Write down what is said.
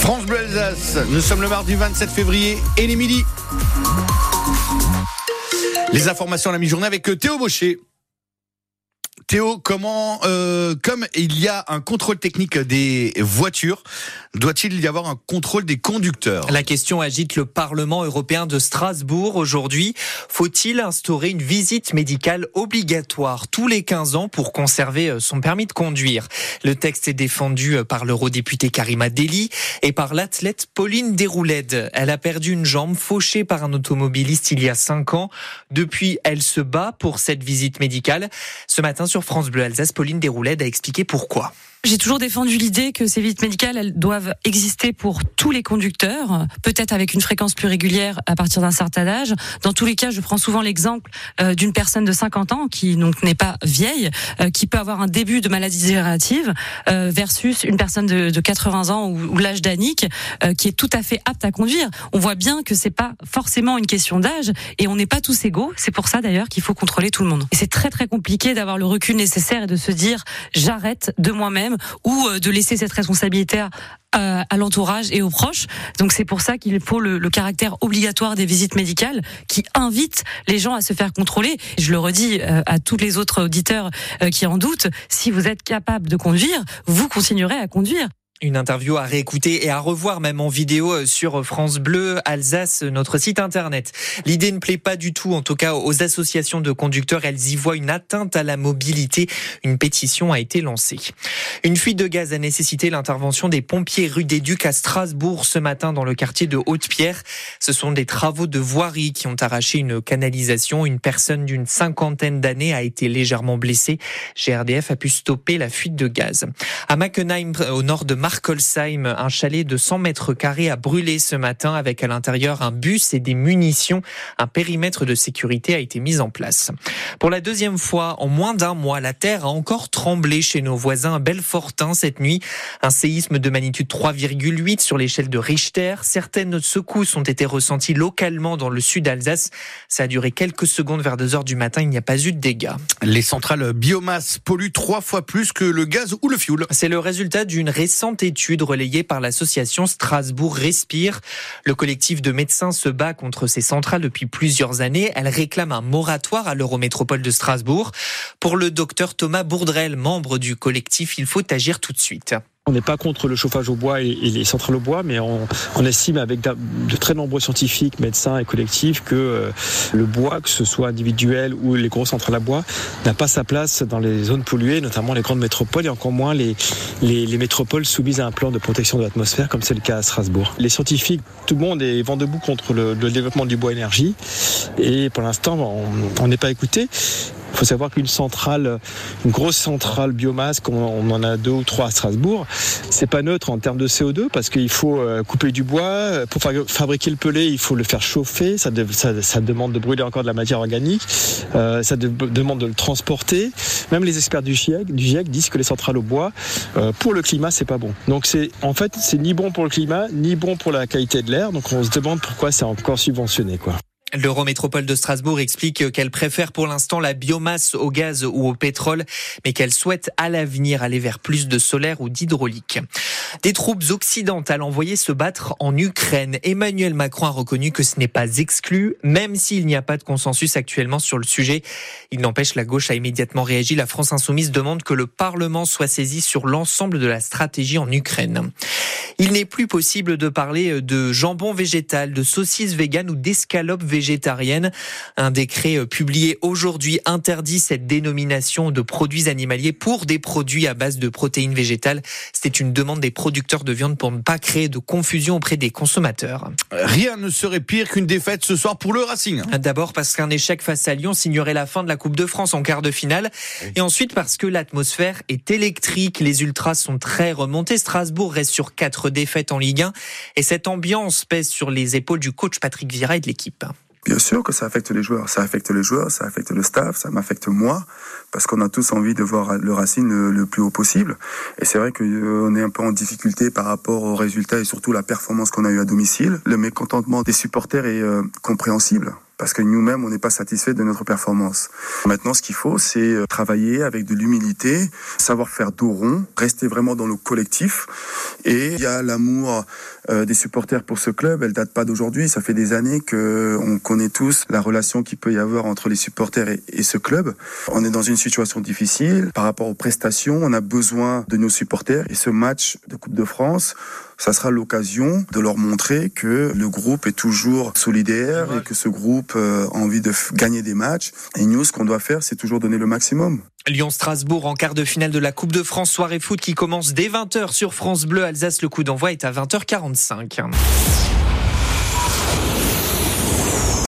France Bleu Alsace, nous sommes le mardi 27 février et les midi. Les informations à la mi-journée avec Théo Baucher. Théo, comment, euh, comme il y a un contrôle technique des voitures, doit-il y avoir un contrôle des conducteurs? La question agite le Parlement européen de Strasbourg aujourd'hui. Faut-il instaurer une visite médicale obligatoire tous les 15 ans pour conserver euh, son permis de conduire? Le texte est défendu euh, par l'eurodéputé Karima Deli et par l'athlète Pauline Déroulède. Elle a perdu une jambe fauchée par un automobiliste il y a 5 ans. Depuis, elle se bat pour cette visite médicale. Ce matin sur France Bleu Alsace, Pauline Déroulède a expliqué pourquoi. J'ai toujours défendu l'idée que ces visites médicales, elles doivent exister pour tous les conducteurs, peut-être avec une fréquence plus régulière à partir d'un certain âge. Dans tous les cas, je prends souvent l'exemple euh, d'une personne de 50 ans qui donc n'est pas vieille, euh, qui peut avoir un début de maladie dégénérative euh, versus une personne de, de 80 ans ou, ou l'âge d'Annick qui est tout à fait apte à conduire. On voit bien que c'est pas forcément une question d'âge et on n'est pas tous égaux. C'est pour ça d'ailleurs qu'il faut contrôler tout le monde. Et c'est très très compliqué d'avoir le recul nécessaire et de se dire j'arrête de moi-même ou euh, de laisser cette responsabilité à, à l'entourage et aux proches. Donc c'est pour ça qu'il faut le, le, caractère obligatoire des visites médicales qui invite les gens à se faire contrôler. Je le redis euh, à tous les autres auditeurs euh, qui en doutent, si vous êtes capable de conduire, vous continuerez à conduire. Une interview à réécouter et à revoir même en vidéo euh, sur France Bleu Alsace, notre site internet. L'idée ne plaît pas du tout, en tout cas aux associations de conducteurs. Elles y voient une atteinte à la mobilité. Une pétition a été lancée. Une fuite de gaz a nécessité l'intervention des pompiers rue des Ducs à Strasbourg ce matin dans le quartier de Haute-Pierre. Ce sont des travaux de voirie qui ont arraché une canalisation. Une personne d'une cinquantaine d'années a été légèrement blessée. GRDF a pu stopper la fuite de gaz. À Mackenheim, au nord de Markolsheim, un chalet de 100 mètres carrés a brûlé ce matin avec à l'intérieur un bus et des munitions. Un périmètre de sécurité a été mis en place. Pour la deuxième fois en moins d'un mois, la terre a encore tremblé chez nos voisins à Belfortin cette nuit. Un séisme de magnitude 3,8 sur l'échelle de Richter. Certaines secousses ont été ressenties localement dans le sud d'Alsace. Ça a duré quelques secondes vers 2 heures du matin. Il n'y a pas eu de dégâts. Les centrales biomasse polluent trois fois plus que le gaz ou le fioul. C'est le résultat d'une récente étude relayée par l'association Strasbourg Respire. Le collectif de médecins se bat contre ces centrales depuis plusieurs années. Elle réclame un moratoire à l'Eurométropole de Strasbourg. Pour le docteur Thomas Bourdrel, membre du collectif, il faut agir tout de suite. On n'est pas contre le chauffage au bois et, les centrales au bois, mais on, estime avec de très nombreux scientifiques, médecins et collectifs que euh, le bois, que ce soit individuel ou les grosses centrales à bois, n'a pas sa place dans les zones polluées, notamment les grandes métropoles et encore moins les, les, les métropoles soumises à un plan de protection de l'atmosphère, comme c'est le cas à Strasbourg. Les scientifiques, tout le monde est vent debout contre le développement du bois énergie et pour l'instant, on n'est pas écouté. Il faut savoir qu'une centrale, une grosse centrale biomasse, comme on en a deux ou trois à Strasbourg, c'est pas neutre en termes de CO2 parce qu'il faut euh, couper du bois. Pour fabriquer le pelé, il faut le faire chauffer. Ça, demande de brûler encore de la matière organique. Euh, ça de, demande de le transporter. Même les experts du GIEC, du GIEC disent que les centrales au bois, euh, pour le climat, c'est pas bon. Donc c'est en fait, c'est ni bon pour le climat, ni bon pour la qualité de l'air. Donc on se demande pourquoi c'est encore subventionné, quoi. L'Eurométropole de Strasbourg explique qu'elle préfère pour l'instant la biomasse au gaz ou au pétrole, mais qu'elle souhaite à l'avenir aller vers plus de solaire ou d'hydraulique. Des troupes occidentales envoyées se battre en Ukraine. Emmanuel Macron a reconnu que ce n'est pas exclu, même s'il n'y a pas de consensus actuellement sur le sujet. Il n'empêche, la gauche a immédiatement réagi. La France insoumise demande que le Parlement soit saisi sur l'ensemble de la stratégie en Ukraine. Il n'est plus possible de parler de jambon végétal, de saucisses véganes ou d'escalopes végétariennes. Un décret publié aujourd'hui interdit cette dénomination de produits animaliers pour des produits à base de protéines végétales. C'était une demande des producteurs de viande pour ne pas créer de confusion auprès des consommateurs. Rien ne serait pire qu'une défaite ce soir pour le Racing. D'abord parce qu'un échec face à Lyon signerait la fin de la Coupe de France en quart de finale. Et ensuite parce que l'atmosphère est électrique. Les ultras sont très remontés. Strasbourg reste sur quatre défaites en Ligue 1. Et cette ambiance pèse sur les épaules du coach Patrick Vieira et de l'équipe. Bien sûr que ça affecte les joueurs, ça affecte les joueurs, ça affecte le staff, ça m'affecte moi, parce qu'on a tous envie de voir le Racing le, plus haut possible. Et c'est vrai qu'on est un peu en difficulté par rapport aux résultats et surtout la performance qu'on a eu à domicile. Le mécontentement des supporters est euh, compréhensible. Parce que nous-mêmes, on n'est pas satisfait de notre performance. Maintenant, ce qu'il faut, c'est euh, travailler avec de l'humilité, savoir faire dos rond, rester vraiment dans le collectif. Et il y a l'amour euh, des supporters pour ce club. Elle date pas d'aujourd'hui. Ça fait des années que on connaît tous la relation qu'il peut y avoir entre les supporters et, et ce club. On est dans une situation difficile par rapport aux prestations. On a besoin de nos supporters et ce match de Coupe de France ça sera l'occasion de leur montrer que le groupe est toujours solidaire et que ce groupe euh, a envie de gagner des matchs. Et nous, ce qu'on doit faire, c'est toujours donner le maximum. Lyon-Strasbourg en quart de finale de la Coupe de France soirée foot qui commence dès 20h sur France Bleu. Alsace, le coup d'envoi est à 20h45.